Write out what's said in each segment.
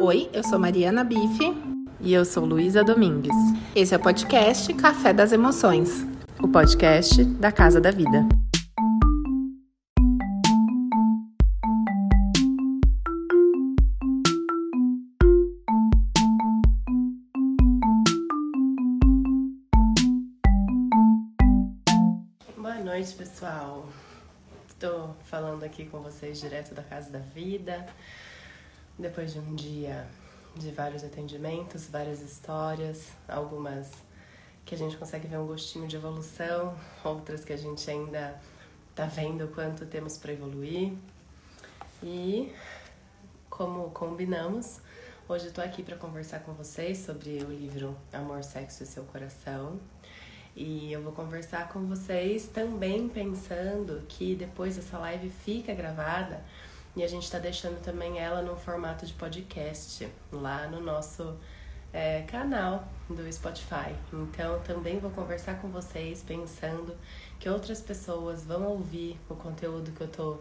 Oi, eu sou Mariana Bife. E eu sou Luísa Domingues. Esse é o podcast Café das Emoções o podcast da Casa da Vida. Boa noite, pessoal. Estou falando aqui com vocês direto da Casa da Vida depois de um dia de vários atendimentos, várias histórias, algumas que a gente consegue ver um gostinho de evolução, outras que a gente ainda tá vendo quanto temos para evoluir. E como combinamos, hoje estou aqui para conversar com vocês sobre o livro Amor, Sexo e Seu Coração. E eu vou conversar com vocês também pensando que depois essa live fica gravada e a gente está deixando também ela no formato de podcast lá no nosso é, canal do Spotify. Então também vou conversar com vocês pensando que outras pessoas vão ouvir o conteúdo que eu tô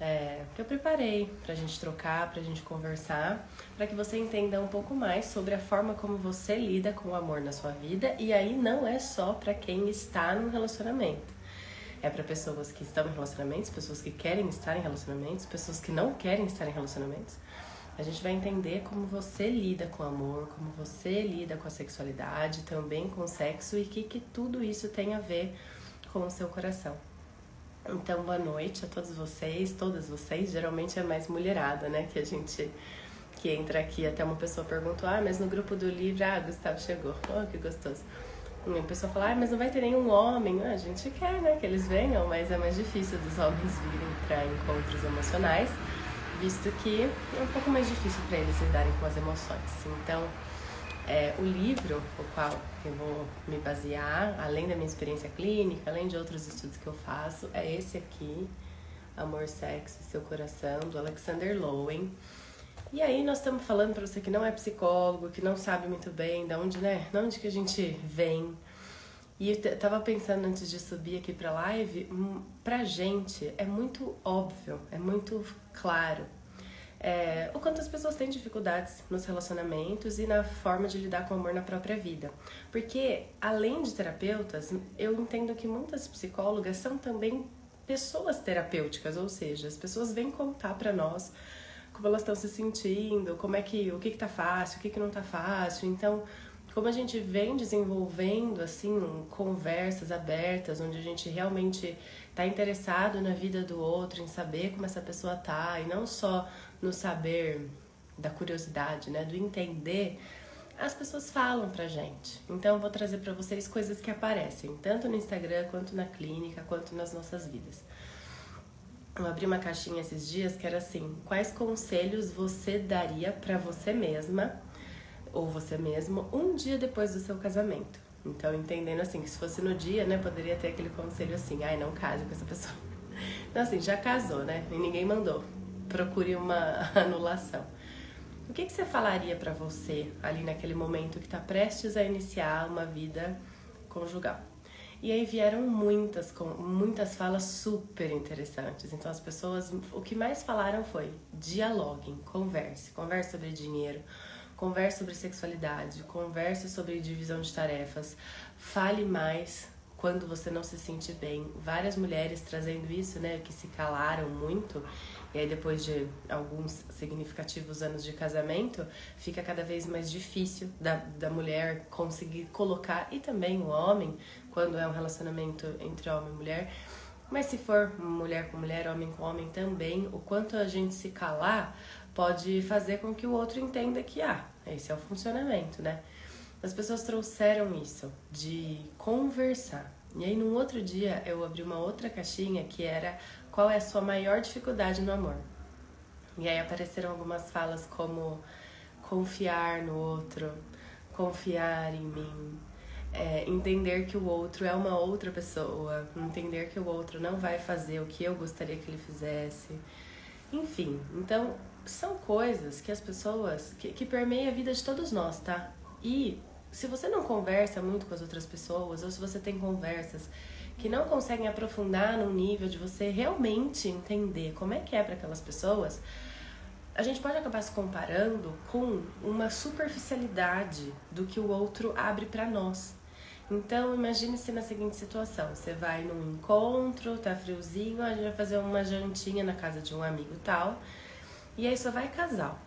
é, que eu preparei para a gente trocar, para a gente conversar, para que você entenda um pouco mais sobre a forma como você lida com o amor na sua vida. E aí não é só para quem está no relacionamento é para pessoas que estão em relacionamentos, pessoas que querem estar em relacionamentos, pessoas que não querem estar em relacionamentos. A gente vai entender como você lida com o amor, como você lida com a sexualidade, também com o sexo e que, que tudo isso tem a ver com o seu coração. Então, boa noite a todos vocês, todas vocês. Geralmente é mais mulherada, né? Que a gente que entra aqui. Até uma pessoa perguntou: Ah, mas no grupo do livro, ah, Gustavo chegou. Oh, que gostoso. A pessoa fala, ah, mas não vai ter nenhum homem. Ah, a gente quer, né, que eles venham, mas é mais difícil dos homens virem para encontros emocionais, visto que é um pouco mais difícil para eles lidarem com as emoções. Então, é, o livro, o qual eu vou me basear, além da minha experiência clínica, além de outros estudos que eu faço, é esse aqui, Amor, Sexo e Seu Coração, do Alexander Lowen. E aí nós estamos falando para você que não é psicólogo, que não sabe muito bem de onde, né? De onde que a gente vem. E eu tava pensando antes de subir aqui pra live, hum, pra gente é muito óbvio, é muito claro é, o quanto as pessoas têm dificuldades nos relacionamentos e na forma de lidar com o amor na própria vida. Porque, além de terapeutas, eu entendo que muitas psicólogas são também pessoas terapêuticas, ou seja, as pessoas vêm contar para nós como elas estão se sentindo, como é que o que, que tá fácil, o que, que não tá fácil. Então, como a gente vem desenvolvendo assim conversas abertas, onde a gente realmente está interessado na vida do outro, em saber como essa pessoa tá, e não só no saber da curiosidade, né, do entender, as pessoas falam pra gente. Então eu vou trazer para vocês coisas que aparecem, tanto no Instagram, quanto na clínica, quanto nas nossas vidas. Eu abri uma caixinha esses dias que era assim: quais conselhos você daria para você mesma ou você mesmo um dia depois do seu casamento? Então, entendendo assim, que se fosse no dia, né, poderia ter aquele conselho assim: ai, não case com essa pessoa. Então, assim, já casou, né? E ninguém mandou. Procure uma anulação. O que, que você falaria para você ali naquele momento que tá prestes a iniciar uma vida conjugal? E aí vieram muitas, muitas falas super interessantes. Então as pessoas, o que mais falaram foi dialoguem, converse, converse sobre dinheiro, converse sobre sexualidade, converse sobre divisão de tarefas, fale mais quando você não se sente bem. Várias mulheres trazendo isso, né, que se calaram muito e aí, depois de alguns significativos anos de casamento, fica cada vez mais difícil da, da mulher conseguir colocar, e também o homem, quando é um relacionamento entre homem e mulher. Mas se for mulher com mulher, homem com homem também, o quanto a gente se calar pode fazer com que o outro entenda que, ah, esse é o funcionamento, né? As pessoas trouxeram isso, de conversar. E aí, num outro dia, eu abri uma outra caixinha que era qual é a sua maior dificuldade no amor? E aí apareceram algumas falas como confiar no outro, confiar em mim, é, entender que o outro é uma outra pessoa, entender que o outro não vai fazer o que eu gostaria que ele fizesse. Enfim, então são coisas que as pessoas. que, que permeiam a vida de todos nós, tá? E se você não conversa muito com as outras pessoas, ou se você tem conversas que não conseguem aprofundar no nível de você realmente entender como é que é para aquelas pessoas, a gente pode acabar se comparando com uma superficialidade do que o outro abre para nós. Então, imagine-se na seguinte situação: você vai num encontro, tá friozinho, a gente vai fazer uma jantinha na casa de um amigo tal, e aí só vai casal.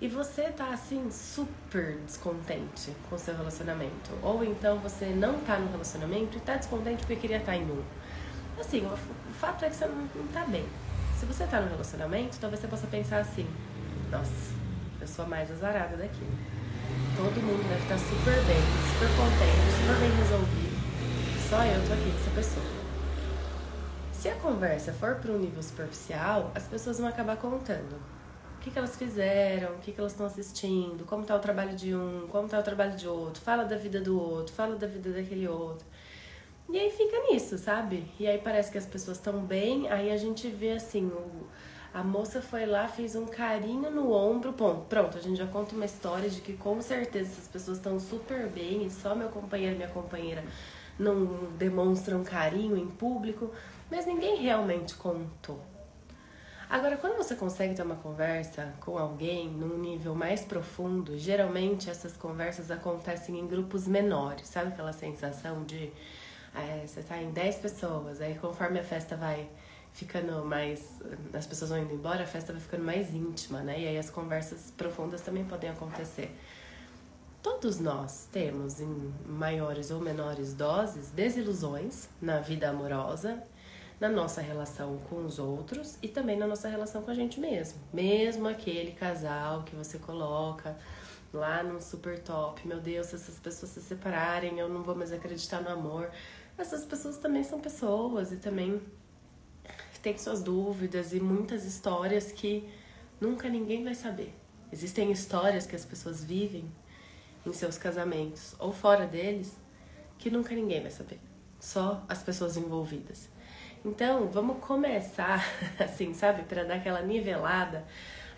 E você tá assim super descontente com o seu relacionamento, ou então você não tá no relacionamento e tá descontente porque queria estar tá em um. Assim, o, o fato é que você não, não tá bem. Se você tá no relacionamento, talvez você possa pensar assim: nossa, eu sou a mais azarada daqui. Todo mundo deve estar super bem, super contente, super bem resolvido. Só eu tô aqui com essa pessoa. Se a conversa for para um nível superficial, as pessoas vão acabar contando o que, que elas fizeram, o que, que elas estão assistindo, como está o trabalho de um, como está o trabalho de outro, fala da vida do outro, fala da vida daquele outro. E aí fica nisso, sabe? E aí parece que as pessoas estão bem, aí a gente vê assim, o, a moça foi lá, fez um carinho no ombro, bom, pronto, a gente já conta uma história de que com certeza essas pessoas estão super bem e só meu companheiro e minha companheira não demonstram carinho em público, mas ninguém realmente contou. Agora, quando você consegue ter uma conversa com alguém num nível mais profundo, geralmente essas conversas acontecem em grupos menores, sabe aquela sensação de é, você tá em 10 pessoas, aí conforme a festa vai ficando mais. as pessoas vão indo embora, a festa vai ficando mais íntima, né? E aí as conversas profundas também podem acontecer. Todos nós temos, em maiores ou menores doses, desilusões na vida amorosa, na nossa relação com os outros e também na nossa relação com a gente mesmo. Mesmo aquele casal que você coloca lá no super top, meu Deus, se essas pessoas se separarem, eu não vou mais acreditar no amor essas pessoas também são pessoas e também têm suas dúvidas e muitas histórias que nunca ninguém vai saber. Existem histórias que as pessoas vivem em seus casamentos ou fora deles que nunca ninguém vai saber. Só as pessoas envolvidas. Então, vamos começar assim, sabe, para dar aquela nivelada.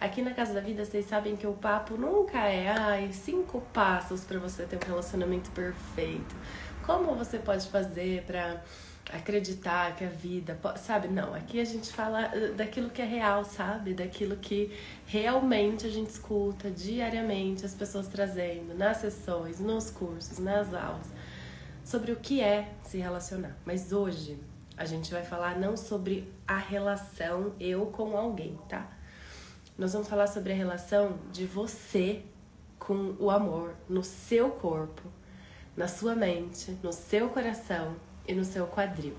Aqui na Casa da Vida, vocês sabem que o papo nunca é, ai, cinco passos para você ter um relacionamento perfeito como você pode fazer para acreditar que a vida, sabe? Não, aqui a gente fala uh, daquilo que é real, sabe? Daquilo que realmente a gente escuta diariamente as pessoas trazendo nas sessões, nos cursos, nas aulas, sobre o que é se relacionar. Mas hoje a gente vai falar não sobre a relação eu com alguém, tá? Nós vamos falar sobre a relação de você com o amor no seu corpo na sua mente, no seu coração e no seu quadril.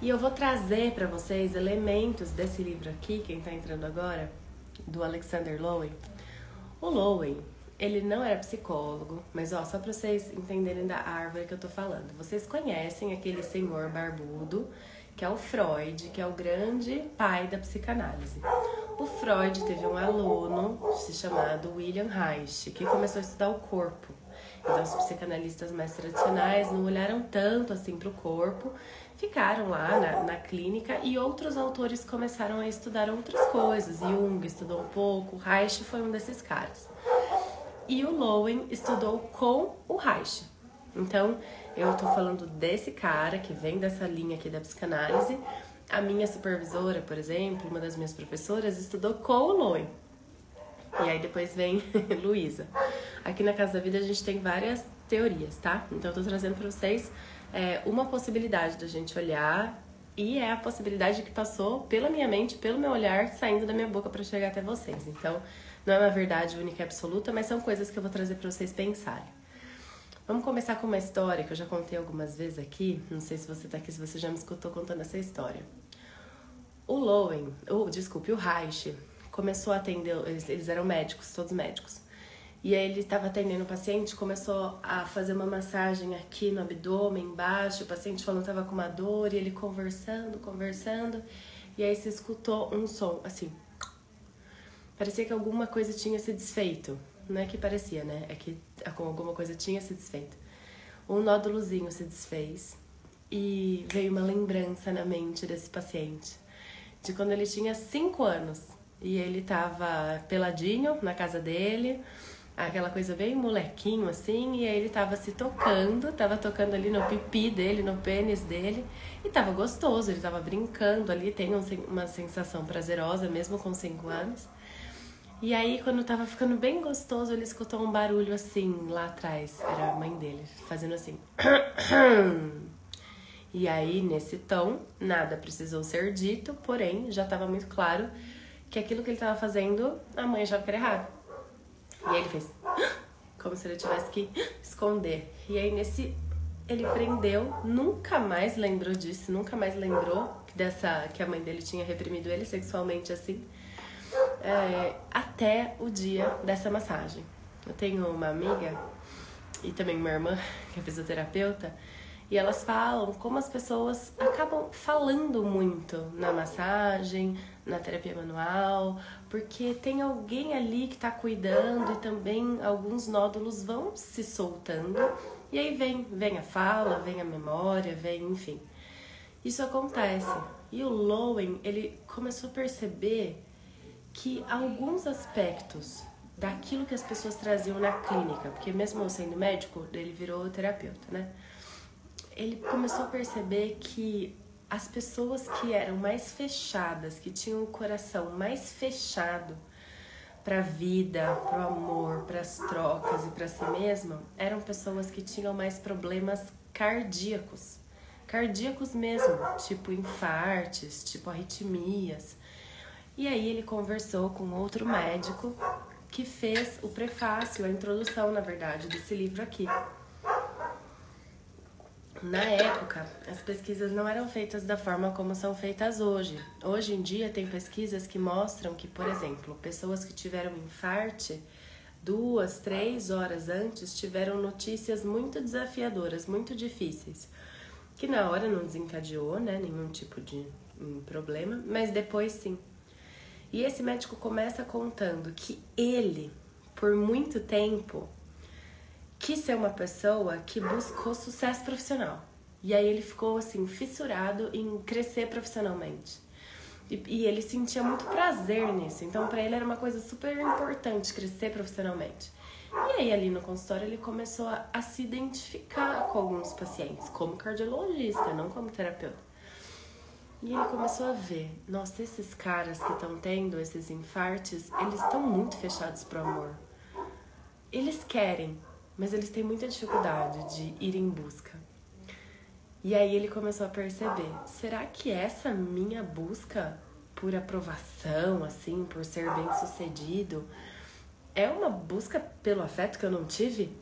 E eu vou trazer para vocês elementos desse livro aqui, quem está entrando agora, do Alexander Lowen. O Lowen, ele não era psicólogo, mas ó, só para vocês entenderem da árvore que eu tô falando. Vocês conhecem aquele senhor barbudo, que é o Freud, que é o grande pai da psicanálise. O Freud teve um aluno se chamado William Reich, que começou a estudar o corpo. Os psicanalistas mais tradicionais não olharam tanto assim para o corpo, ficaram lá na, na, clínica e outros autores começaram a estudar outras coisas. Jung estudou um pouco, Reich foi um desses caras. E o Lowen estudou com o Reich. Então, eu tô falando desse cara que vem dessa linha aqui da psicanálise. A minha supervisora, por exemplo, uma das minhas professoras, estudou com o Lowen. E aí depois vem Luísa. Aqui na Casa da Vida a gente tem várias teorias, tá? Então eu tô trazendo para vocês é, uma possibilidade da gente olhar e é a possibilidade que passou pela minha mente, pelo meu olhar, saindo da minha boca para chegar até vocês. Então, não é uma verdade única e absoluta, mas são coisas que eu vou trazer para vocês pensarem. Vamos começar com uma história que eu já contei algumas vezes aqui. Não sei se você tá aqui, se você já me escutou contando essa história. O Lowen, ou desculpe, o Reich, começou a atender, eles, eles eram médicos, todos médicos. E aí ele estava atendendo o paciente, começou a fazer uma massagem aqui no abdômen, embaixo, o paciente falando que estava com uma dor, e ele conversando, conversando, e aí se escutou um som, assim. Parecia que alguma coisa tinha se desfeito. Não é que parecia, né? É que alguma coisa tinha se desfeito. Um nódulozinho se desfez e veio uma lembrança na mente desse paciente de quando ele tinha 5 anos e ele tava peladinho na casa dele, aquela coisa bem molequinho assim, e aí ele tava se tocando, tava tocando ali no pipi dele, no pênis dele, e tava gostoso, ele tava brincando ali, tem uma sensação prazerosa mesmo com 5 anos. E aí, quando tava ficando bem gostoso, ele escutou um barulho assim lá atrás. Era a mãe dele, fazendo assim. E aí, nesse tom, nada precisou ser dito, porém, já estava muito claro que aquilo que ele estava fazendo, a mãe achava que era errado. E aí ele fez como se ele tivesse que esconder. E aí, nesse ele prendeu, nunca mais lembrou disso, nunca mais lembrou dessa que a mãe dele tinha reprimido ele sexualmente assim, é, até o dia dessa massagem. Eu tenho uma amiga e também uma irmã que é fisioterapeuta e elas falam como as pessoas acabam falando muito na massagem, na terapia manual, porque tem alguém ali que está cuidando e também alguns nódulos vão se soltando e aí vem, vem a fala, vem a memória, vem, enfim. Isso acontece. E o Lowen, ele começou a perceber que alguns aspectos daquilo que as pessoas traziam na clínica, porque mesmo sendo médico, ele virou terapeuta, né? Ele começou a perceber que as pessoas que eram mais fechadas, que tinham o coração mais fechado, para a vida, para o amor, para as trocas e para si mesma, eram pessoas que tinham mais problemas cardíacos. Cardíacos mesmo, tipo infartes, tipo arritmias. E aí ele conversou com outro médico que fez o prefácio, a introdução, na verdade, desse livro aqui. Na época, as pesquisas não eram feitas da forma como são feitas hoje. Hoje em dia, tem pesquisas que mostram que, por exemplo, pessoas que tiveram infarte duas, três horas antes tiveram notícias muito desafiadoras, muito difíceis, que na hora não desencadeou, né, nenhum tipo de um problema, mas depois sim. E esse médico começa contando que ele, por muito tempo, quis ser uma pessoa que buscou sucesso profissional. E aí ele ficou assim, fissurado em crescer profissionalmente. E, e ele sentia muito prazer nisso. Então, para ele era uma coisa super importante crescer profissionalmente. E aí, ali no consultório, ele começou a, a se identificar com alguns pacientes, como cardiologista, não como terapeuta. E ele começou a ver, nossa, esses caras que estão tendo esses infartes, eles estão muito fechados pro amor. Eles querem, mas eles têm muita dificuldade de ir em busca. E aí ele começou a perceber: será que essa minha busca por aprovação, assim, por ser bem sucedido, é uma busca pelo afeto que eu não tive?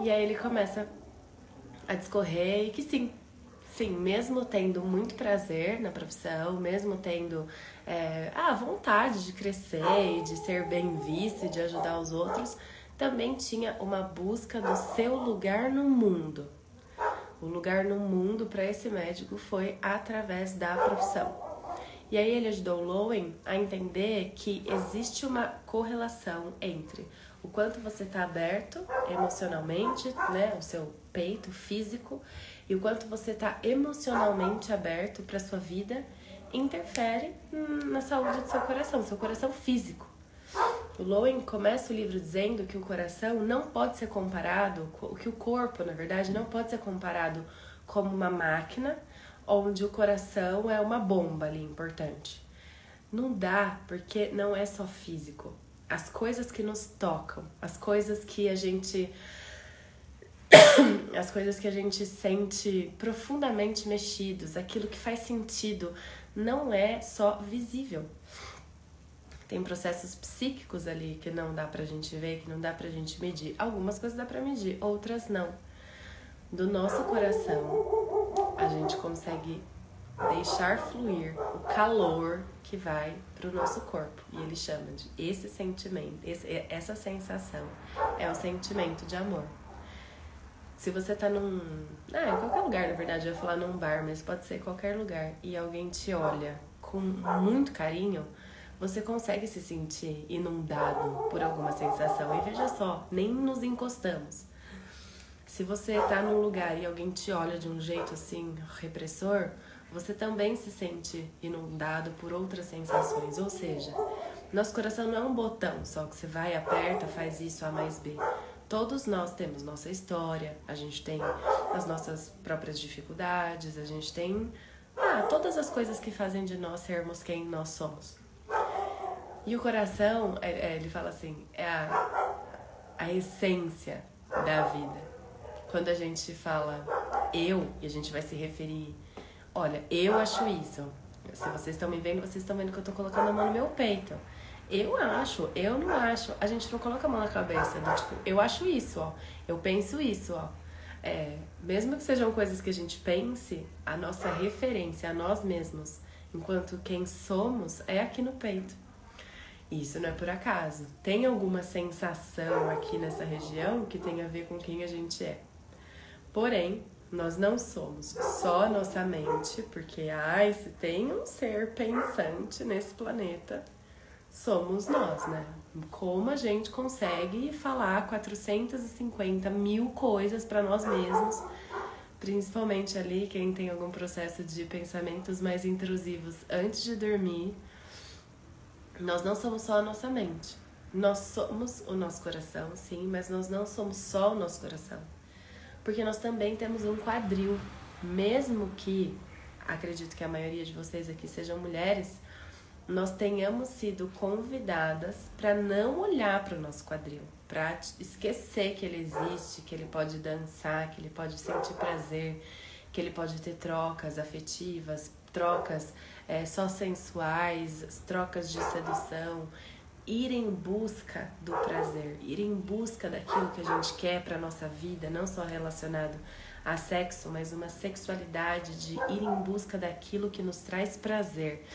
E aí ele começa a discorrer e que sim, sim, mesmo tendo muito prazer na profissão, mesmo tendo é, a vontade de crescer e de ser bem visto e de ajudar os outros, também tinha uma busca do seu lugar no mundo. O lugar no mundo para esse médico foi através da profissão. E aí ele ajudou Lowen a entender que existe uma correlação entre o quanto você está aberto emocionalmente, né, o seu peito físico, e o quanto você está emocionalmente aberto para sua vida interfere na saúde do seu coração, seu coração físico. O Lowen começa o livro dizendo que o coração não pode ser comparado, que o corpo, na verdade, não pode ser comparado como uma máquina onde o coração é uma bomba ali importante. Não dá, porque não é só físico. As coisas que nos tocam, as coisas que a gente as coisas que a gente sente profundamente mexidos, aquilo que faz sentido, não é só visível. Tem processos psíquicos ali que não dá pra gente ver, que não dá pra gente medir. Algumas coisas dá pra medir, outras não. Do nosso coração, a gente consegue deixar fluir o calor que vai pro nosso corpo. E ele chama de esse sentimento, esse, essa sensação é o sentimento de amor. Se você tá num. Ah, em qualquer lugar, na verdade, eu ia falar num bar, mas pode ser qualquer lugar, e alguém te olha com muito carinho, você consegue se sentir inundado por alguma sensação. E veja só, nem nos encostamos. Se você tá num lugar e alguém te olha de um jeito assim, repressor, você também se sente inundado por outras sensações. Ou seja, nosso coração não é um botão só que você vai, aperta, faz isso, A mais B. Todos nós temos nossa história, a gente tem as nossas próprias dificuldades, a gente tem ah, todas as coisas que fazem de nós sermos quem nós somos. E o coração, é, é, ele fala assim, é a, a essência da vida. Quando a gente fala eu, e a gente vai se referir, olha, eu acho isso. Se vocês estão me vendo, vocês estão vendo que eu tô colocando a mão no meu peito. Eu acho, eu não acho. A gente não coloca a mão na cabeça do tipo, eu acho isso, ó. Eu penso isso, ó. É, mesmo que sejam coisas que a gente pense, a nossa referência a nós mesmos, enquanto quem somos, é aqui no peito. Isso não é por acaso. Tem alguma sensação aqui nessa região que tem a ver com quem a gente é. Porém, nós não somos só nossa mente, porque ai, se tem um ser pensante nesse planeta, somos nós, né? Como a gente consegue falar 450 mil coisas para nós mesmos, principalmente ali quem tem algum processo de pensamentos mais intrusivos antes de dormir nós não somos só a nossa mente. Nós somos o nosso coração, sim, mas nós não somos só o nosso coração. Porque nós também temos um quadril. Mesmo que, acredito que a maioria de vocês aqui sejam mulheres, nós tenhamos sido convidadas para não olhar para o nosso quadril, para esquecer que ele existe, que ele pode dançar, que ele pode sentir prazer, que ele pode ter trocas afetivas, trocas é, só sensuais, trocas de sedução, ir em busca do prazer, ir em busca daquilo que a gente quer para nossa vida, não só relacionado a sexo, mas uma sexualidade de ir em busca daquilo que nos traz prazer.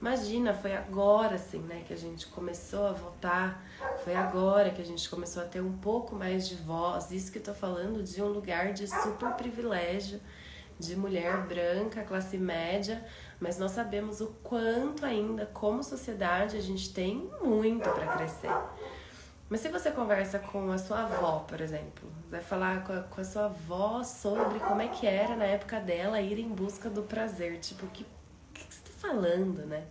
Imagina, foi agora assim, né, que a gente começou a votar, foi agora que a gente começou a ter um pouco mais de voz. Isso que eu tô falando de um lugar de super privilégio, de mulher branca, classe média, mas nós sabemos o quanto ainda, como sociedade, a gente tem muito para crescer. Mas se você conversa com a sua avó, por exemplo, vai falar com a, com a, sua avó sobre como é que era na época dela ir em busca do prazer, tipo, o que, que, que você tá falando, né?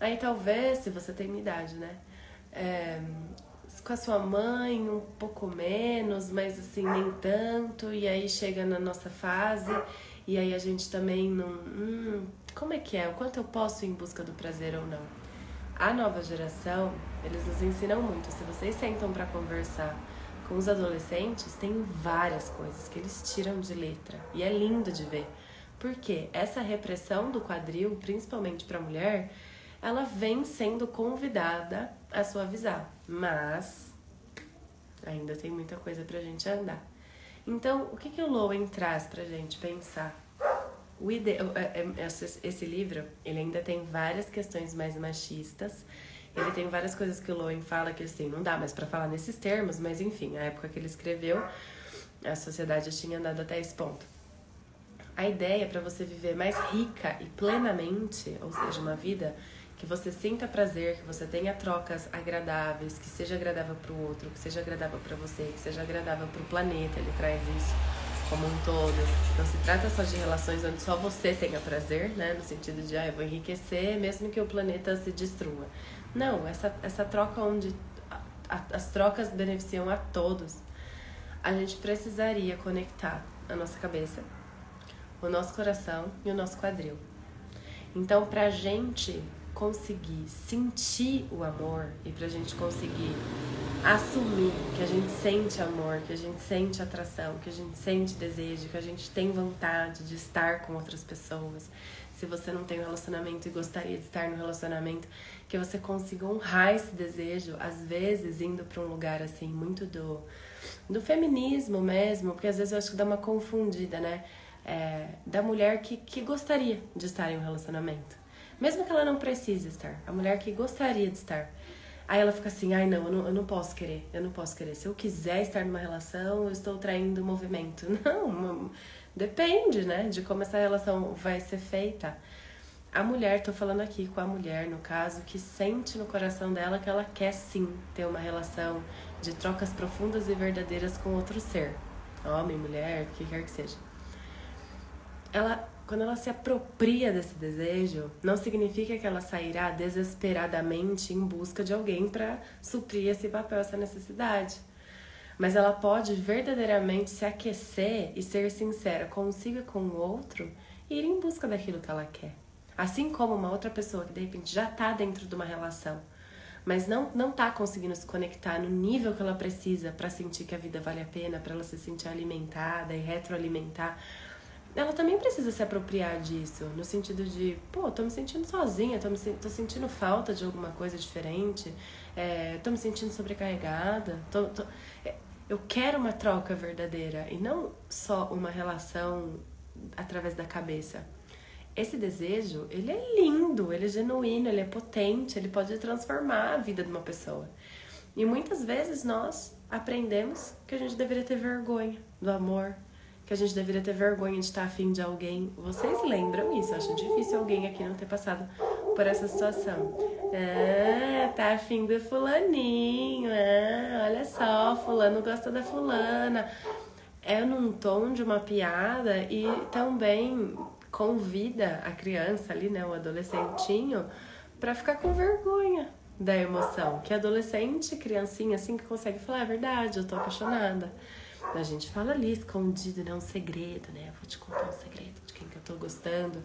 Aí talvez, se você tem minha idade, né? É, com a sua mãe um pouco menos, mas assim, nem tanto, e aí chega na nossa fase, e aí a gente também não. Hum, como é que é? O quanto eu posso ir em busca do prazer ou não? A nova geração, eles nos ensinam muito. Se vocês sentam para conversar com os adolescentes, tem várias coisas que eles tiram de letra. E é lindo de ver. Porque essa repressão do quadril, principalmente para a mulher, ela vem sendo convidada a suavizar. Mas ainda tem muita coisa pra gente andar. Então, o que, que o Lowen traz pra gente pensar? O ide... É, é, esse livro, ele ainda tem várias questões mais machistas. Ele tem várias coisas que o Lowen fala que assim, não dá mais para falar nesses termos, mas enfim, a época que ele escreveu, a sociedade tinha andado até esse ponto. A ideia para você viver mais rica e plenamente, ou seja, uma vida que você sinta prazer, que você tenha trocas agradáveis, que seja agradável para o outro, que seja agradável para você, que seja agradável para o planeta. Ele traz isso como um todo. Não se trata só de relações onde só você tenha prazer, né? No sentido de, ah, eu vou enriquecer mesmo que o planeta se destrua. Não, essa, essa troca onde a, a, as trocas beneficiam a todos. A gente precisaria conectar a nossa cabeça, o nosso coração e o nosso quadril. Então, pra gente conseguir sentir o amor e pra gente conseguir assumir que a gente sente amor, que a gente sente atração, que a gente sente desejo, que a gente tem vontade de estar com outras pessoas. Se você não tem um relacionamento e gostaria de estar no relacionamento, que você consiga honrar esse desejo, às vezes indo para um lugar assim muito do do feminismo mesmo, porque às vezes eu acho que dá uma confundida, né? É, da mulher que, que gostaria de estar em um relacionamento. Mesmo que ela não precise estar, a mulher que gostaria de estar. Aí ela fica assim, ai não eu, não, eu não posso querer, eu não posso querer. Se eu quiser estar numa relação, eu estou traindo o movimento. Não, depende, né, de como essa relação vai ser feita. A mulher, tô falando aqui com a mulher, no caso, que sente no coração dela que ela quer sim ter uma relação de trocas profundas e verdadeiras com outro ser. Homem, mulher, o que quer que seja. Ela quando ela se apropria desse desejo, não significa que ela sairá desesperadamente em busca de alguém para suprir esse papel, essa necessidade. Mas ela pode verdadeiramente se aquecer e ser sincera consigo e com o outro e ir em busca daquilo que ela quer. Assim como uma outra pessoa que de repente já está dentro de uma relação, mas não não tá conseguindo se conectar no nível que ela precisa para sentir que a vida vale a pena, para ela se sentir alimentada e retroalimentar. Ela também precisa se apropriar disso, no sentido de, pô, tô me sentindo sozinha, tô, me, tô sentindo falta de alguma coisa diferente, é, tô me sentindo sobrecarregada, tô, tô, é, eu quero uma troca verdadeira e não só uma relação através da cabeça. Esse desejo, ele é lindo, ele é genuíno, ele é potente, ele pode transformar a vida de uma pessoa. E muitas vezes nós aprendemos que a gente deveria ter vergonha do amor, que a gente deveria ter vergonha de estar afim de alguém. Vocês lembram isso? Eu acho difícil alguém aqui não ter passado por essa situação. Ah, tá afim do fulaninho. Ah, olha só, fulano gosta da fulana. É num tom de uma piada e também convida a criança ali, né, o adolescentinho, para ficar com vergonha da emoção. Que adolescente, criancinha assim que consegue falar, é verdade, eu tô apaixonada. A gente fala ali escondido, né, um segredo, né? Vou te contar um segredo de quem que eu tô gostando.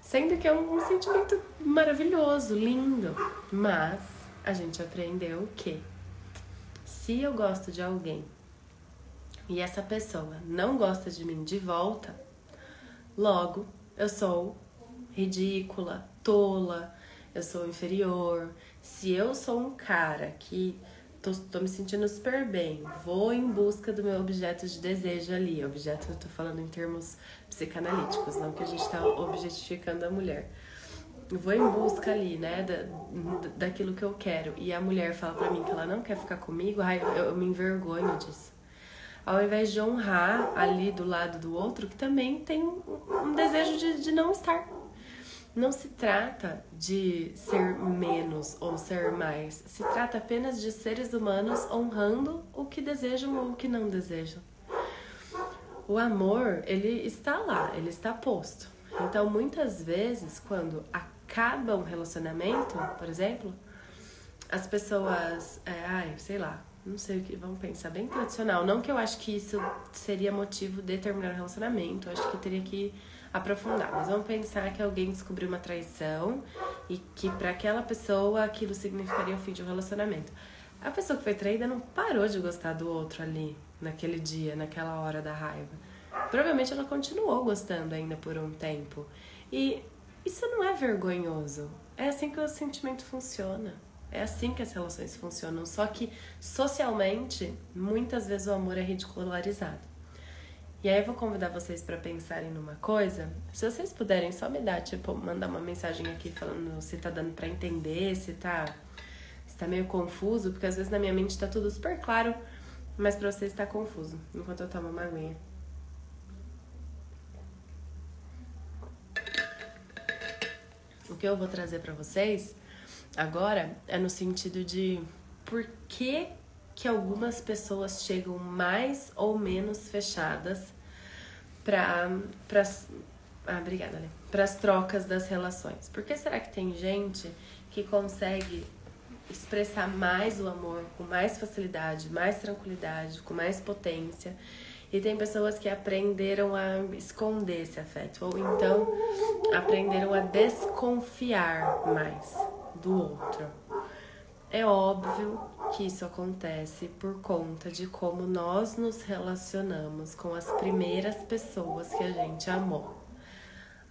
Sendo que é um, um sentimento maravilhoso, lindo. Mas a gente aprendeu que se eu gosto de alguém e essa pessoa não gosta de mim de volta, logo eu sou ridícula, tola, eu sou inferior. Se eu sou um cara que tô, tô me sentindo super bem, vou em busca do meu objeto de desejo ali. Objeto, eu tô falando em termos psicanalíticos, não que a gente tá objetificando a mulher. vou em busca ali, né, da, daquilo que eu quero. E a mulher fala pra mim que ela não quer ficar comigo, ai, eu, eu me envergonho disso. Ao invés de honrar ali do lado do outro, que também tem um, desejo de, de não estar não se trata de ser menos ou ser mais, se trata apenas de seres humanos honrando o que desejam ou o que não desejam. O amor, ele está lá, ele está posto. Então, muitas vezes, quando acaba um relacionamento, por exemplo, as pessoas, é, ai, sei lá, não sei o que, vamos pensar bem tradicional. Não que eu acho que isso seria motivo de terminar o relacionamento, eu acho que teria que aprofundar. Mas vamos pensar que alguém descobriu uma traição e que para aquela pessoa aquilo significaria o fim de um relacionamento. A pessoa que foi traída não parou de gostar do outro ali, naquele dia, naquela hora da raiva. Provavelmente ela continuou gostando ainda por um tempo. E isso não é vergonhoso. É assim que o sentimento funciona. É assim que as relações funcionam. Só que socialmente, muitas vezes o amor é ridicularizado. E aí eu vou convidar vocês para pensarem numa coisa. Se vocês puderem só me dar, tipo, mandar uma mensagem aqui falando se tá dando para entender, se tá se tá meio confuso, porque às vezes na minha mente tá tudo super claro, mas para vocês tá confuso, enquanto eu tomo uma aguinha. O que eu vou trazer para vocês agora é no sentido de por que que algumas pessoas chegam mais ou menos fechadas para ah, obrigada, Para as trocas das relações. Por que será que tem gente que consegue expressar mais o amor com mais facilidade, mais tranquilidade, com mais potência? E tem pessoas que aprenderam a esconder esse afeto, ou então aprenderam a desconfiar mais do outro. É óbvio que isso acontece por conta de como nós nos relacionamos com as primeiras pessoas que a gente amou.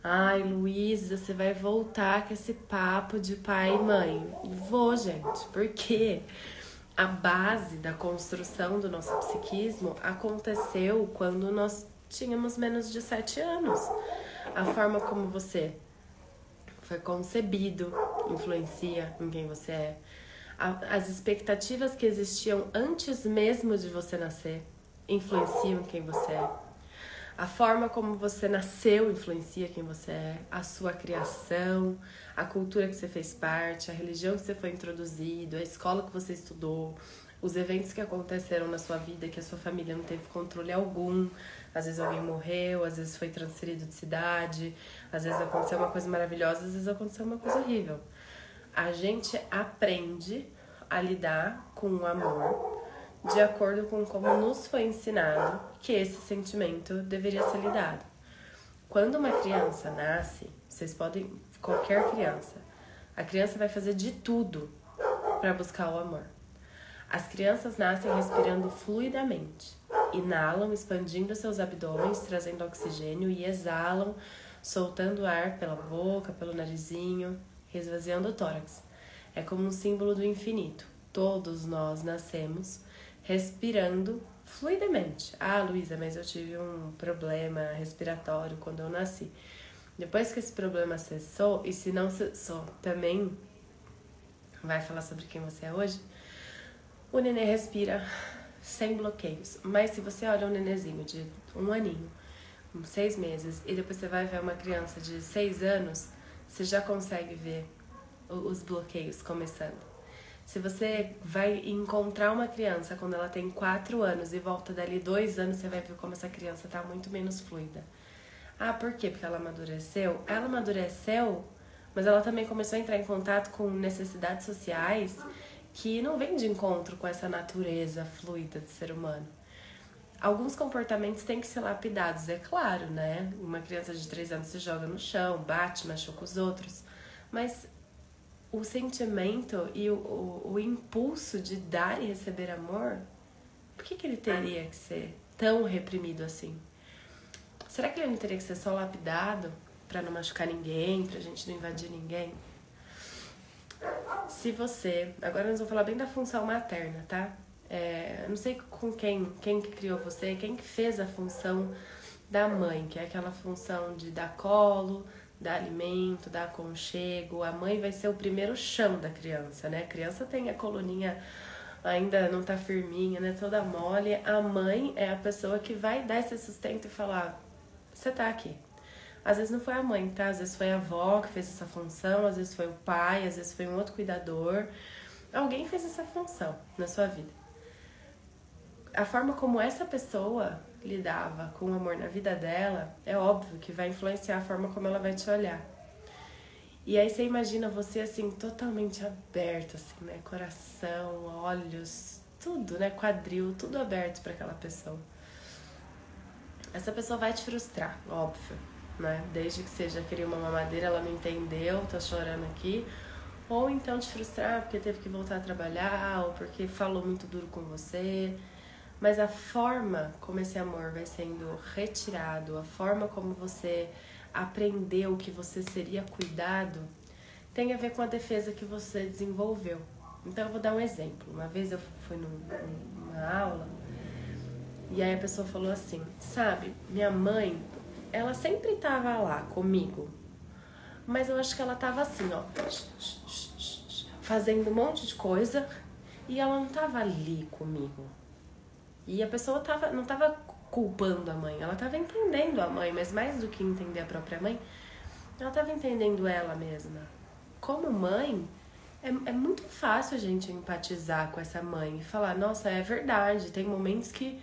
Ai, Luísa, você vai voltar com esse papo de pai e mãe. Vou, gente, porque a base da construção do nosso psiquismo aconteceu quando nós tínhamos menos de sete anos. A forma como você foi concebido influencia em quem você é as expectativas que existiam antes mesmo de você nascer influenciam quem você é. A forma como você nasceu influencia quem você é, a sua criação, a cultura que você fez parte, a religião que você foi introduzido, a escola que você estudou, os eventos que aconteceram na sua vida que a sua família não teve controle algum. Às vezes alguém morreu, às vezes foi transferido de cidade, às vezes aconteceu uma coisa maravilhosa, às vezes aconteceu uma coisa horrível a gente aprende a lidar com o amor de acordo com como nos foi ensinado que esse sentimento deveria ser lidado. Quando uma criança nasce, vocês podem, qualquer criança, a criança vai fazer de tudo para buscar o amor. As crianças nascem respirando fluidamente. Inalam, expandindo seus abdômenes, trazendo oxigênio e exalam, soltando ar pela boca, pelo narizinho, esvaziando o tórax. É como um símbolo do infinito. Todos nós nascemos respirando fluidamente. Ah, Luísa, mas eu tive um problema respiratório quando eu nasci. Depois que esse problema cessou, e se não cessou, também vai falar sobre quem você é hoje, o nenê respira sem bloqueios. Mas se você olha um nenezinho de um aninho, seis meses, e depois você vai ver uma criança de seis anos, você já consegue ver os bloqueios começando. Se você vai encontrar uma criança quando ela tem quatro anos e volta dali dois anos, você vai ver como essa criança está muito menos fluida. Ah, por quê? Porque ela amadureceu? Ela amadureceu, mas ela também começou a entrar em contato com necessidades sociais que não vem de encontro com essa natureza fluida do ser humano. Alguns comportamentos têm que ser lapidados, é claro, né? Uma criança de 3 anos se joga no chão, bate, machuca os outros, mas o sentimento e o, o, o impulso de dar e receber amor, por que, que ele teria que ser tão reprimido assim? Será que ele não teria que ser só lapidado para não machucar ninguém, pra gente não invadir ninguém? Se você. Agora nós vamos falar bem da função materna, tá? É, não sei com quem, quem que criou você, quem que fez a função da mãe, que é aquela função de dar colo, dar alimento, dar aconchego. A mãe vai ser o primeiro chão da criança, né? A criança tem a coluninha ainda não tá firminha, né? Toda mole. A mãe é a pessoa que vai dar esse sustento e falar: você tá aqui. Às vezes não foi a mãe, tá? Às vezes foi a avó que fez essa função, às vezes foi o pai, às vezes foi um outro cuidador. Alguém fez essa função na sua vida. A forma como essa pessoa lidava com o amor na vida dela, é óbvio que vai influenciar a forma como ela vai te olhar. E aí você imagina você assim, totalmente aberto, assim, né? Coração, olhos, tudo, né? Quadril, tudo aberto para aquela pessoa. Essa pessoa vai te frustrar, óbvio, né? Desde que seja querer uma mamadeira, ela não entendeu, tá chorando aqui. Ou então te frustrar porque teve que voltar a trabalhar, ou porque falou muito duro com você mas a forma como esse amor vai sendo retirado, a forma como você aprendeu que você seria cuidado, tem a ver com a defesa que você desenvolveu. Então eu vou dar um exemplo. Uma vez eu fui numa aula e aí a pessoa falou assim: "Sabe, minha mãe, ela sempre estava lá comigo, mas eu acho que ela estava assim, ó, fazendo um monte de coisa e ela não estava ali comigo. E a pessoa tava, não estava culpando a mãe, ela estava entendendo a mãe, mas mais do que entender a própria mãe, ela estava entendendo ela mesma. Como mãe, é, é muito fácil a gente empatizar com essa mãe e falar: nossa, é verdade, tem momentos que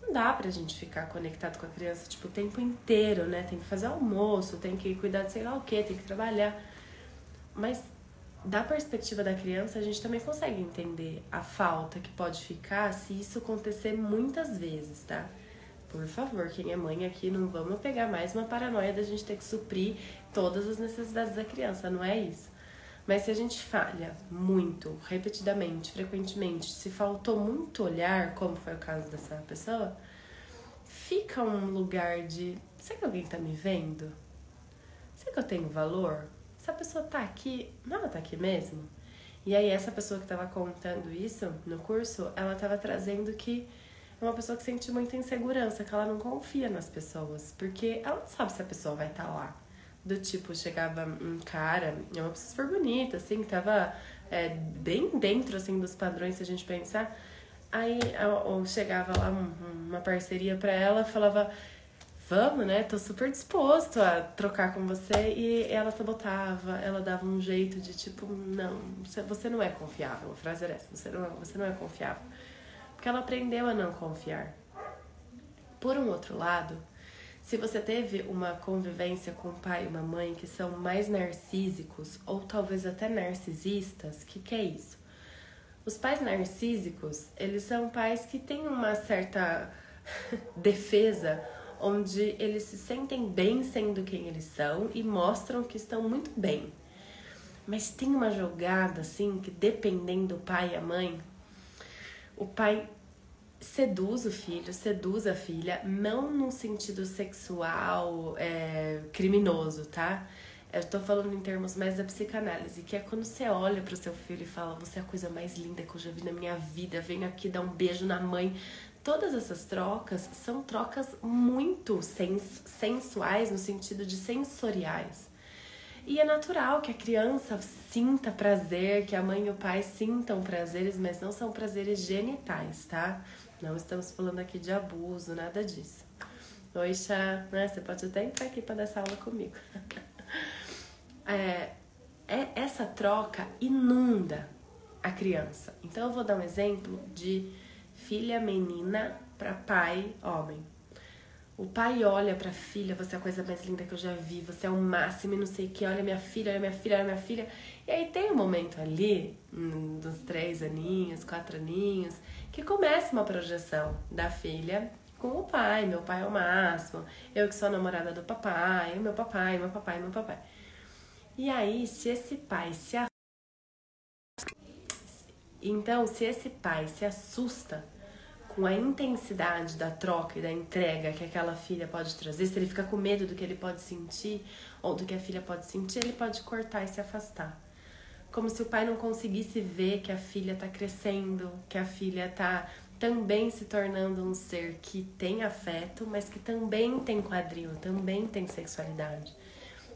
não dá pra gente ficar conectado com a criança tipo, o tempo inteiro, né? Tem que fazer almoço, tem que cuidar de sei lá o que, tem que trabalhar. Mas da perspectiva da criança, a gente também consegue entender a falta que pode ficar se isso acontecer muitas vezes, tá? Por favor, quem é mãe aqui, não vamos pegar mais uma paranoia da gente ter que suprir todas as necessidades da criança, não é isso. Mas se a gente falha muito, repetidamente, frequentemente, se faltou muito olhar, como foi o caso dessa pessoa, fica um lugar de: será que alguém tá me vendo? Será que eu tenho valor? Essa pessoa tá aqui, não, ela tá aqui mesmo? E aí essa pessoa que estava contando isso no curso, ela estava trazendo que é uma pessoa que sente muita insegurança, que ela não confia nas pessoas, porque ela não sabe se a pessoa vai estar tá lá. Do tipo, chegava um cara, é uma pessoa super bonita, assim, que tava é, bem dentro, assim, dos padrões, se a gente pensar. Aí, ou chegava lá uma parceria para ela, falava, vamos, né? Tô super disposto a trocar com você. E ela sabotava, ela dava um jeito de tipo, não, você não é confiável. A frase era essa, você não, você não é confiável. Porque ela aprendeu a não confiar. Por um outro lado, se você teve uma convivência com um pai e uma mãe que são mais narcísicos ou talvez até narcisistas, o que, que é isso? Os pais narcísicos, eles são pais que têm uma certa defesa onde eles se sentem bem sendo quem eles são e mostram que estão muito bem. Mas tem uma jogada assim que dependendo do pai e a mãe, o pai seduz o filho, seduz a filha, não num sentido sexual é, criminoso, tá? Eu tô falando em termos mais da psicanálise, que é quando você olha pro seu filho e fala: Você é a coisa mais linda que eu já vi na minha vida, venho aqui dar um beijo na mãe. Todas essas trocas são trocas muito sens sensuais, no sentido de sensoriais. E é natural que a criança sinta prazer, que a mãe e o pai sintam prazeres, mas não são prazeres genitais, tá? Não estamos falando aqui de abuso, nada disso. Oi, Chá, né? Você pode até entrar aqui para dar essa aula comigo. é, é, essa troca inunda a criança. Então, eu vou dar um exemplo de filha menina para pai homem. O pai olha pra filha, você é a coisa mais linda que eu já vi, você é o máximo e não sei o que, olha minha filha, olha minha filha, olha minha filha. E aí tem um momento ali, dos três aninhos, quatro aninhos, que começa uma projeção da filha com o pai, meu pai é o máximo, eu que sou a namorada do papai, meu papai, meu papai, meu papai. E aí, se esse pai se então, se esse pai se assusta com a intensidade da troca e da entrega que aquela filha pode trazer, se ele fica com medo do que ele pode sentir ou do que a filha pode sentir, ele pode cortar e se afastar. Como se o pai não conseguisse ver que a filha está crescendo, que a filha está também se tornando um ser que tem afeto, mas que também tem quadril, também tem sexualidade.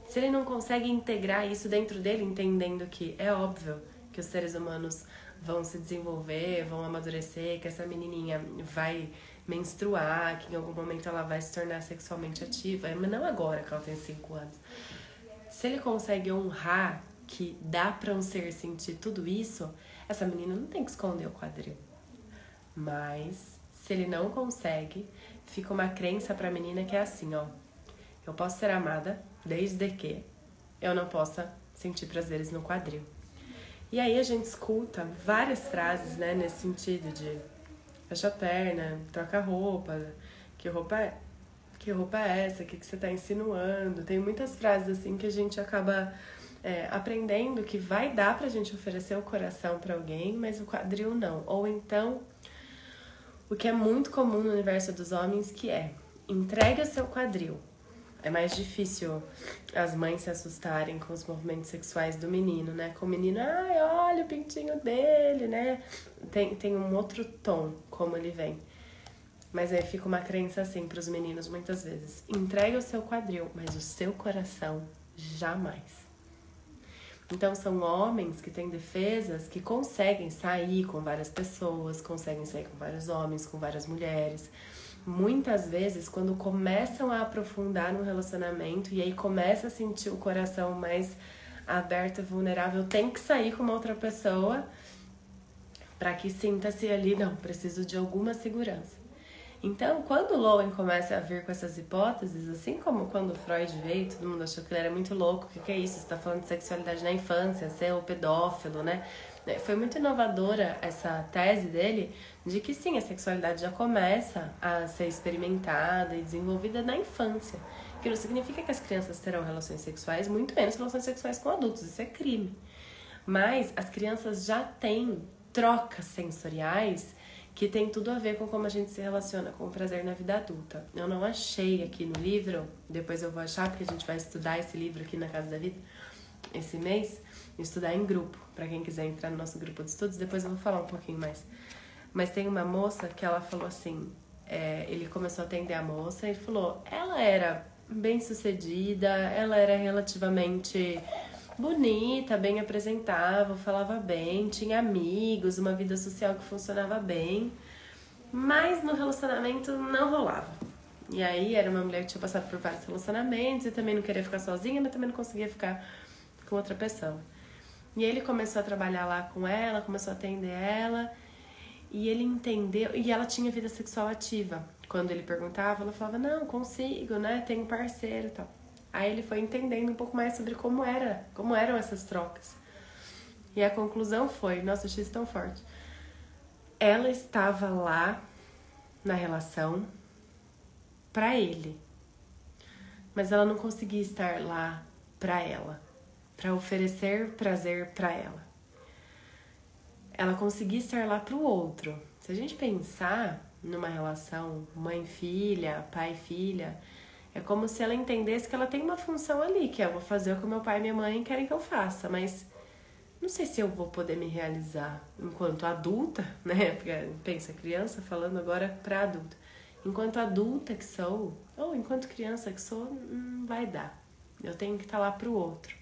Se ele não consegue integrar isso dentro dele, entendendo que é óbvio que os seres humanos vão se desenvolver, vão amadurecer, que essa menininha vai menstruar, que em algum momento ela vai se tornar sexualmente ativa, mas não agora que ela tem 5 anos. Se ele consegue honrar que dá para um ser sentir tudo isso, essa menina não tem que esconder o quadril. Mas se ele não consegue, fica uma crença para a menina que é assim, ó. Eu posso ser amada desde que eu não possa sentir prazeres no quadril. E aí a gente escuta várias frases, né, nesse sentido de fecha a perna, troca a roupa, que roupa é, que roupa é essa, o que, que você está insinuando. Tem muitas frases assim que a gente acaba é, aprendendo que vai dar pra gente oferecer o coração para alguém, mas o quadril não. Ou então, o que é muito comum no universo dos homens, que é entrega seu quadril é mais difícil as mães se assustarem com os movimentos sexuais do menino, né? Com o menino, ai, olha o pintinho dele, né? Tem, tem um outro tom como ele vem. Mas aí fica uma crença assim para os meninos muitas vezes. Entregue o seu quadril, mas o seu coração jamais. Então são homens que têm defesas que conseguem sair com várias pessoas, conseguem sair com vários homens, com várias mulheres muitas vezes, quando começam a aprofundar no relacionamento e aí começa a sentir o coração mais aberto vulnerável, tem que sair com uma outra pessoa para que sinta-se ali, não, preciso de alguma segurança. Então, quando Lowen começa a vir com essas hipóteses, assim como quando Freud veio, todo mundo achou que ele era muito louco, o que, que é isso? Você está falando de sexualidade na infância, ser o pedófilo, né? É, foi muito inovadora essa tese dele de que sim, a sexualidade já começa a ser experimentada e desenvolvida na infância. Que não significa que as crianças terão relações sexuais, muito menos relações sexuais com adultos, isso é crime. Mas as crianças já têm trocas sensoriais que tem tudo a ver com como a gente se relaciona com o prazer na vida adulta. Eu não achei aqui no livro, depois eu vou achar porque a gente vai estudar esse livro aqui na Casa da Vida esse mês, estudar em grupo, para quem quiser entrar no nosso grupo de estudos, depois eu vou falar um pouquinho mais. Mas tem uma moça que ela falou assim, é, ele começou a atender a moça e falou, ela era bem sucedida, ela era relativamente bonita, bem apresentável, falava bem, tinha amigos, uma vida social que funcionava bem, mas no relacionamento não rolava. E aí era uma mulher que tinha passado por vários relacionamentos e também não queria ficar sozinha, mas também não conseguia ficar com outra pessoa. E ele começou a trabalhar lá com ela, começou a atender ela, e ele entendeu. E ela tinha vida sexual ativa. Quando ele perguntava, ela falava: Não, consigo, né? Tenho parceiro e tal. Aí ele foi entendendo um pouco mais sobre como era, como eram essas trocas. E a conclusão foi: Nossa, eu achei isso tão forte. Ela estava lá na relação para ele, mas ela não conseguia estar lá para ela para oferecer prazer para ela. Ela conseguir estar lá para o outro. Se a gente pensar numa relação mãe-filha, pai-filha, é como se ela entendesse que ela tem uma função ali, que é eu vou fazer o que meu pai e minha mãe querem que eu faça, mas não sei se eu vou poder me realizar enquanto adulta, né? Porque pensa, criança falando agora para adulta. Enquanto adulta que sou, ou enquanto criança que sou, não vai dar. Eu tenho que estar tá lá pro outro.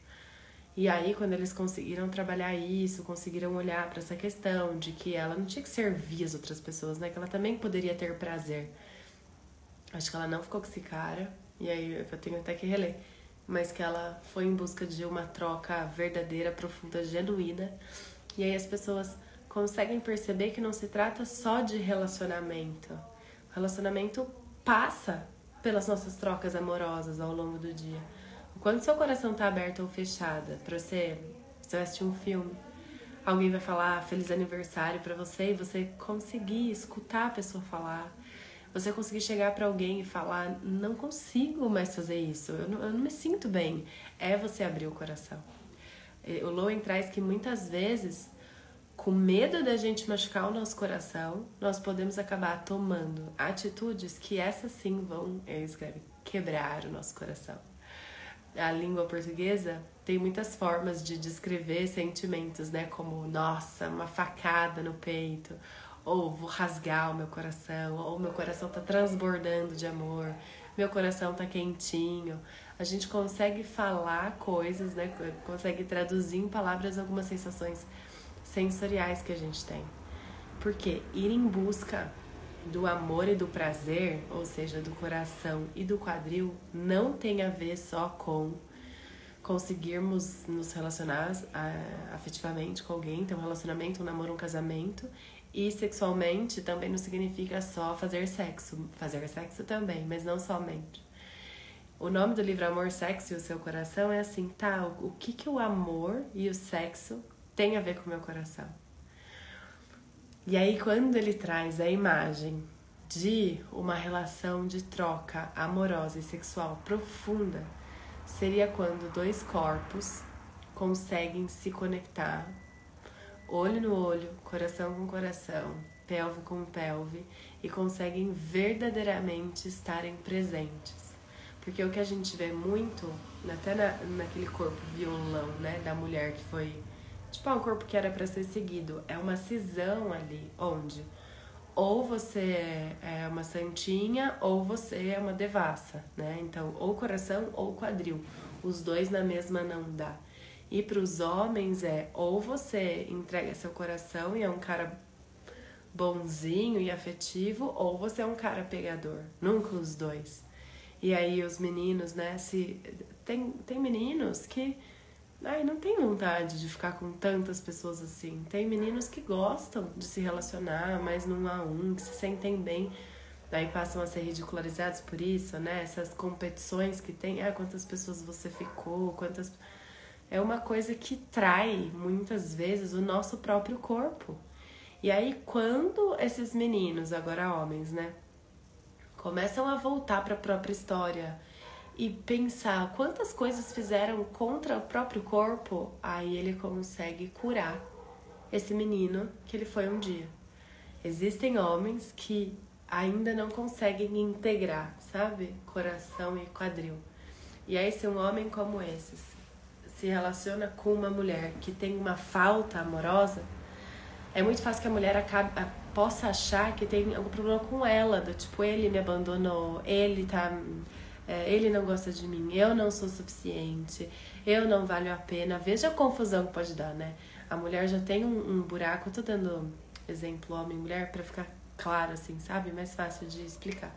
E aí, quando eles conseguiram trabalhar isso, conseguiram olhar para essa questão de que ela não tinha que servir as outras pessoas, né? Que ela também poderia ter prazer. Acho que ela não ficou com esse cara, e aí eu tenho até que reler. Mas que ela foi em busca de uma troca verdadeira, profunda, genuína. E aí as pessoas conseguem perceber que não se trata só de relacionamento. O relacionamento passa pelas nossas trocas amorosas ao longo do dia quando seu coração tá aberto ou fechado para você, você vai assistir um filme, alguém vai falar feliz aniversário para você e você conseguir escutar a pessoa falar, você conseguir chegar para alguém e falar não consigo mais fazer isso, eu não, eu não me sinto bem, é você abrir o coração. O Lowen traz que muitas vezes, com medo da gente machucar o nosso coração, nós podemos acabar tomando atitudes que essas sim vão, ele escreve, quebrar o nosso coração a língua portuguesa tem muitas formas de descrever sentimentos, né? Como, nossa, uma facada no peito, ou vou rasgar o meu coração, ou meu coração tá transbordando de amor, meu coração tá quentinho. A gente consegue falar coisas, né? Consegue traduzir em palavras algumas sensações sensoriais que a gente tem. Porque ir em busca do amor e do prazer, ou seja, do coração e do quadril, não tem a ver só com conseguirmos nos relacionar uh, afetivamente com alguém, ter um relacionamento, um namoro, um casamento. E sexualmente também não significa só fazer sexo. Fazer sexo também, mas não somente. O nome do livro Amor, Sexo e o Seu Coração é assim, tá? O que, que o amor e o sexo tem a ver com o meu coração? E aí, quando ele traz a imagem de uma relação de troca amorosa e sexual profunda, seria quando dois corpos conseguem se conectar, olho no olho, coração com coração, pelve com pelve, e conseguem verdadeiramente estarem presentes. Porque o que a gente vê muito, até na, naquele corpo violão, né, da mulher que foi Tipo, é um corpo que era para ser seguido. É uma cisão ali, onde ou você é uma santinha ou você é uma devassa, né? Então, ou coração ou quadril. Os dois na mesma não dá. E para os homens é ou você entrega seu coração e é um cara bonzinho e afetivo, ou você é um cara pegador. Nunca os dois. E aí os meninos, né? Se tem, tem meninos que Ai, não tem vontade de ficar com tantas pessoas assim. Tem meninos que gostam de se relacionar mais num a um, que se sentem bem. Daí passam a ser ridicularizados por isso, né? Essas competições que tem, ah, quantas pessoas você ficou, quantas. É uma coisa que trai muitas vezes o nosso próprio corpo. E aí, quando esses meninos, agora homens, né, começam a voltar para a própria história, e pensar quantas coisas fizeram contra o próprio corpo, aí ele consegue curar esse menino que ele foi um dia. Existem homens que ainda não conseguem integrar, sabe? Coração e quadril. E aí, se um homem como esse se relaciona com uma mulher que tem uma falta amorosa, é muito fácil que a mulher acabe, possa achar que tem algum problema com ela, do tipo, ele me abandonou, ele tá é, ele não gosta de mim, eu não sou suficiente, eu não valho a pena. Veja a confusão que pode dar, né? A mulher já tem um, um buraco, eu tô dando exemplo homem mulher para ficar claro, assim, sabe? Mais fácil de explicar.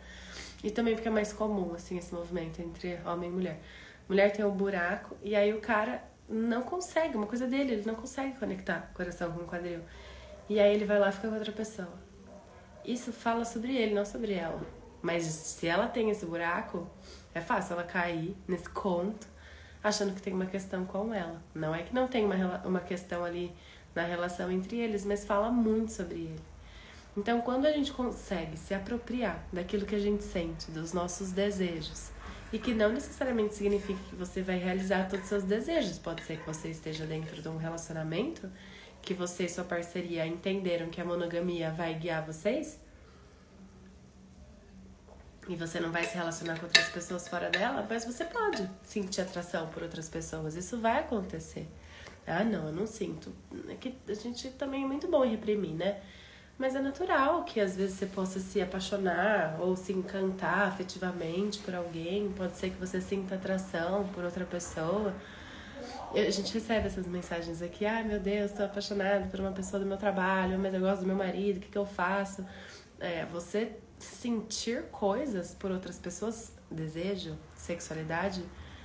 E também porque é mais comum, assim, esse movimento entre homem e mulher. Mulher tem um buraco e aí o cara não consegue, uma coisa dele, ele não consegue conectar coração com quadril. E aí ele vai lá e fica com outra pessoa. Isso fala sobre ele, não sobre ela. Mas se ela tem esse buraco, é fácil ela cair nesse conto achando que tem uma questão com ela. Não é que não tem uma, uma questão ali na relação entre eles, mas fala muito sobre ele. Então, quando a gente consegue se apropriar daquilo que a gente sente, dos nossos desejos, E que não necessariamente significa que você vai realizar todos os seus desejos. Pode ser que você esteja dentro de um relacionamento que você e sua parceria entenderam que a monogamia vai guiar vocês e você não vai se relacionar com outras pessoas fora dela, mas você pode sentir atração por outras pessoas. Isso vai acontecer. Ah, não, eu não sinto. É que a gente também é muito bom em reprimir, né? Mas é natural que às vezes você possa se apaixonar ou se encantar afetivamente por alguém. Pode ser que você sinta atração por outra pessoa. A gente recebe essas mensagens aqui, ah, meu Deus, estou apaixonado por uma pessoa do meu trabalho, mas eu gosto do meu marido, o que, que eu faço? É, você sentir coisas por outras pessoas, desejo, sexualidade,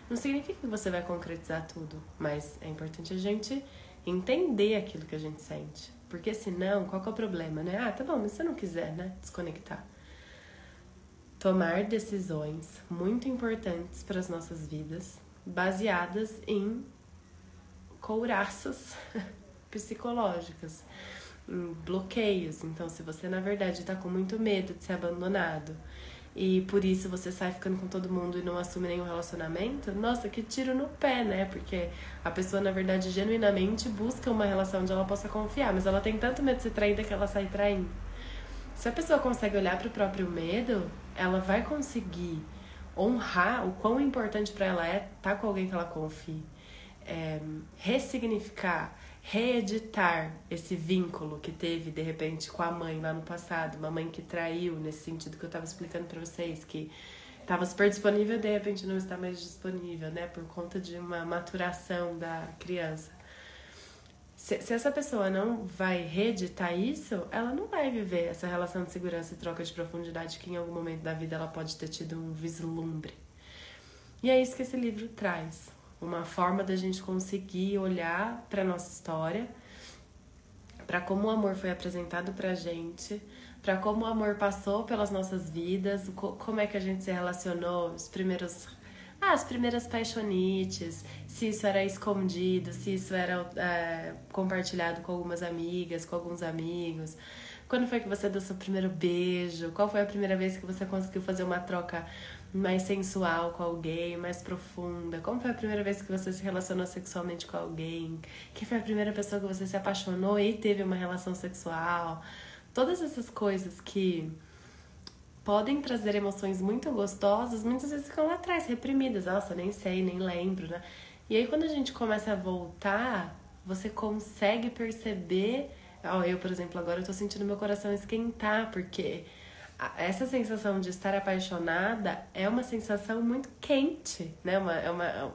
não significa que você vai concretizar tudo, mas é importante a gente entender aquilo que a gente sente. Porque senão, qual que é o problema, né? Ah, tá bom, mas se você não quiser, né, desconectar. Tomar decisões muito importantes para as nossas vidas, baseadas em couraças psicológicas bloqueios. Então, se você na verdade está com muito medo de ser abandonado e por isso você sai ficando com todo mundo e não assume nenhum relacionamento, nossa, que tiro no pé, né? Porque a pessoa na verdade genuinamente busca uma relação onde ela possa confiar, mas ela tem tanto medo de ser traída que ela sai traindo. Se a pessoa consegue olhar para o próprio medo, ela vai conseguir honrar o quão importante para ela é estar tá com alguém que ela confie, é, ressignificar reeditar esse vínculo que teve de repente com a mãe lá no passado, uma mãe que traiu nesse sentido que eu estava explicando para vocês, que estava super disponível de repente não está mais disponível, né, por conta de uma maturação da criança. Se, se essa pessoa não vai reeditar isso, ela não vai viver essa relação de segurança e troca de profundidade que em algum momento da vida ela pode ter tido um vislumbre. E é isso que esse livro traz uma forma da gente conseguir olhar para nossa história, para como o amor foi apresentado pra gente, para como o amor passou pelas nossas vidas, como é que a gente se relacionou, os primeiros ah, as primeiras paixonites, se isso era escondido, se isso era é, compartilhado com algumas amigas, com alguns amigos. Quando foi que você deu seu primeiro beijo? Qual foi a primeira vez que você conseguiu fazer uma troca mais sensual com alguém, mais profunda? Como foi a primeira vez que você se relacionou sexualmente com alguém? Quem foi a primeira pessoa que você se apaixonou e teve uma relação sexual? Todas essas coisas que podem trazer emoções muito gostosas, muitas vezes ficam lá atrás, reprimidas. Nossa, nem sei, nem lembro, né? E aí quando a gente começa a voltar, você consegue perceber. Ó, eu, por exemplo, agora eu tô sentindo meu coração esquentar, porque essa sensação de estar apaixonada é uma sensação muito quente, né? Uma, é, uma, é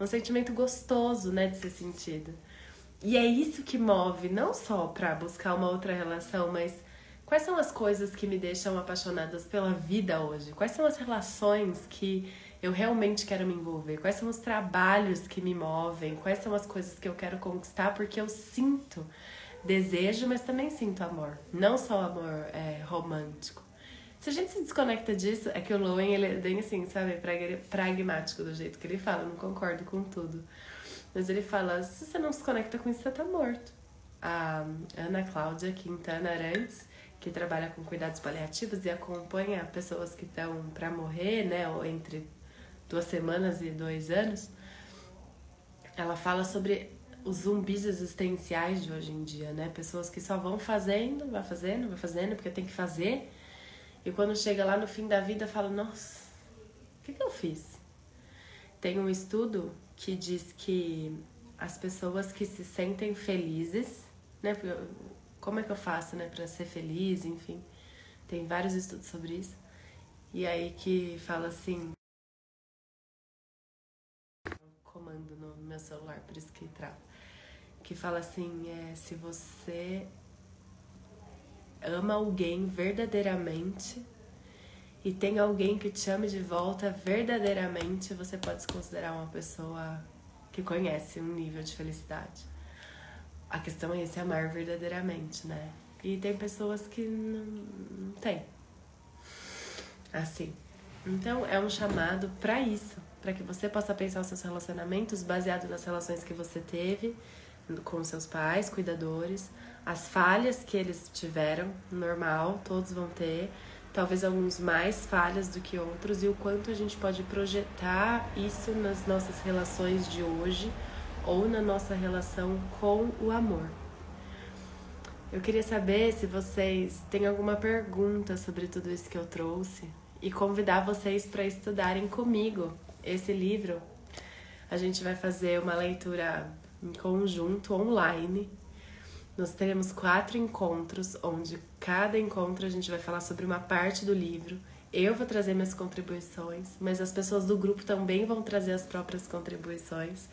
um sentimento gostoso, né, de ser sentido. E é isso que move, não só para buscar uma outra relação, mas quais são as coisas que me deixam apaixonadas pela vida hoje? Quais são as relações que eu realmente quero me envolver? Quais são os trabalhos que me movem? Quais são as coisas que eu quero conquistar porque eu sinto desejo, mas também sinto amor. Não só amor é, romântico. Se a gente se desconecta disso, é que o Lowen, ele é bem assim, sabe, pragmático do jeito que ele fala, não concordo com tudo. Mas ele fala, se você não se conecta com isso, você tá morto. A Ana Cláudia Quintana Arantes, que trabalha com cuidados paliativos e acompanha pessoas que estão para morrer, né, ou entre duas semanas e dois anos, ela fala sobre os zumbis existenciais de hoje em dia, né? Pessoas que só vão fazendo, vai fazendo, vai fazendo, porque tem que fazer. E quando chega lá no fim da vida, fala: Nossa, o que, que eu fiz? Tem um estudo que diz que as pessoas que se sentem felizes, né? Como é que eu faço, né, para ser feliz, enfim. Tem vários estudos sobre isso. E aí que fala assim, comando no meu celular, por isso que trava que fala assim: é, se você ama alguém verdadeiramente e tem alguém que te ame de volta verdadeiramente, você pode se considerar uma pessoa que conhece um nível de felicidade. A questão é esse amar verdadeiramente, né? E tem pessoas que não, não tem. Assim. Então é um chamado para isso, para que você possa pensar os seus relacionamentos baseado nas relações que você teve com seus pais, cuidadores, as falhas que eles tiveram, normal, todos vão ter, talvez alguns mais falhas do que outros, e o quanto a gente pode projetar isso nas nossas relações de hoje ou na nossa relação com o amor. Eu queria saber se vocês têm alguma pergunta sobre tudo isso que eu trouxe e convidar vocês para estudarem comigo esse livro. A gente vai fazer uma leitura em conjunto online. Nós teremos quatro encontros, onde cada encontro a gente vai falar sobre uma parte do livro. Eu vou trazer minhas contribuições, mas as pessoas do grupo também vão trazer as próprias contribuições.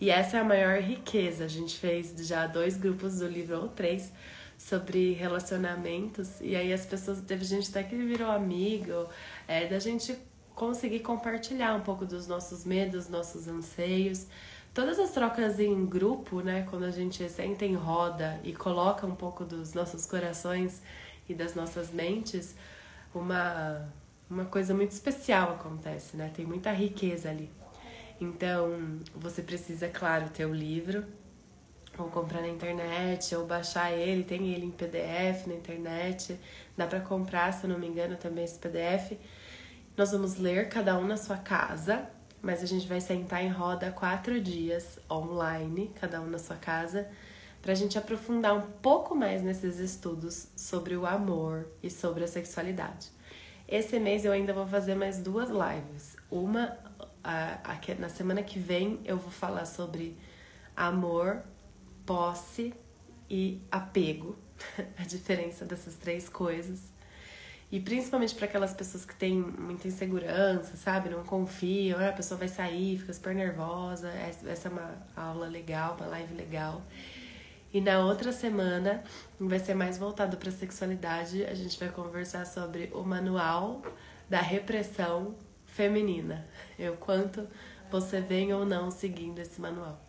E essa é a maior riqueza. A gente fez já dois grupos do livro, ou três, sobre relacionamentos. E aí as pessoas, teve gente até que virou amigo, é, da gente conseguir compartilhar um pouco dos nossos medos, nossos anseios. Todas as trocas em grupo, né, quando a gente senta em roda e coloca um pouco dos nossos corações e das nossas mentes, uma, uma coisa muito especial acontece, né? Tem muita riqueza ali. Então, você precisa, claro, ter o livro, ou comprar na internet, ou baixar ele, tem ele em PDF na internet, dá para comprar, se eu não me engano, também esse PDF. Nós vamos ler cada um na sua casa, mas a gente vai sentar em roda quatro dias online, cada um na sua casa, para a gente aprofundar um pouco mais nesses estudos sobre o amor e sobre a sexualidade. Esse mês eu ainda vou fazer mais duas lives. Uma a, a, na semana que vem eu vou falar sobre amor posse e apego, a diferença dessas três coisas. E principalmente para aquelas pessoas que têm muita insegurança, sabe? Não confiam, ah, a pessoa vai sair, fica super nervosa. Essa é uma aula legal, uma live legal. E na outra semana vai ser mais voltado para sexualidade. A gente vai conversar sobre o manual da repressão feminina. E o quanto você vem ou não seguindo esse manual.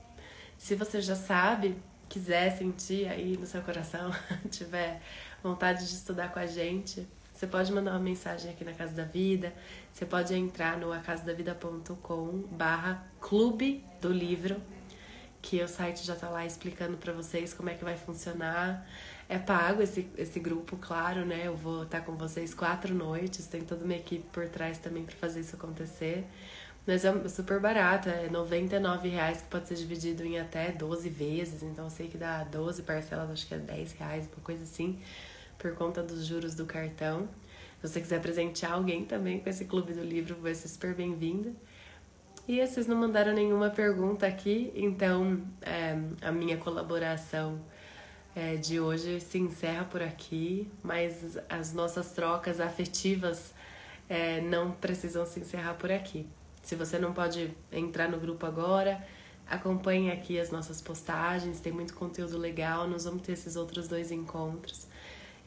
Se você já sabe, quiser sentir aí no seu coração, tiver vontade de estudar com a gente, você pode mandar uma mensagem aqui na Casa da Vida, você pode entrar no acasadavida.com barra clube do livro, que o site já tá lá explicando para vocês como é que vai funcionar. É pago esse, esse grupo, claro, né? Eu vou estar com vocês quatro noites, tem toda uma equipe por trás também para fazer isso acontecer. Mas é super barato, é R$ reais que pode ser dividido em até 12 vezes. Então eu sei que dá 12 parcelas, acho que é 10 reais, uma coisa assim, por conta dos juros do cartão. Se você quiser presentear alguém também com esse clube do livro, vai ser super bem-vinda. E vocês não mandaram nenhuma pergunta aqui, então é, a minha colaboração é, de hoje se encerra por aqui, mas as nossas trocas afetivas é, não precisam se encerrar por aqui. Se você não pode entrar no grupo agora, acompanhe aqui as nossas postagens, tem muito conteúdo legal. Nós vamos ter esses outros dois encontros.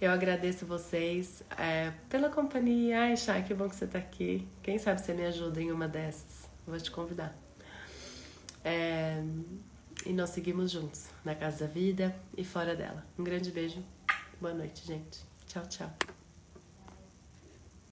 Eu agradeço vocês é, pela companhia. Ai, Chay, que bom que você está aqui. Quem sabe você me ajuda em uma dessas? Vou te convidar. É, e nós seguimos juntos na Casa da Vida e fora dela. Um grande beijo. Boa noite, gente. Tchau, tchau.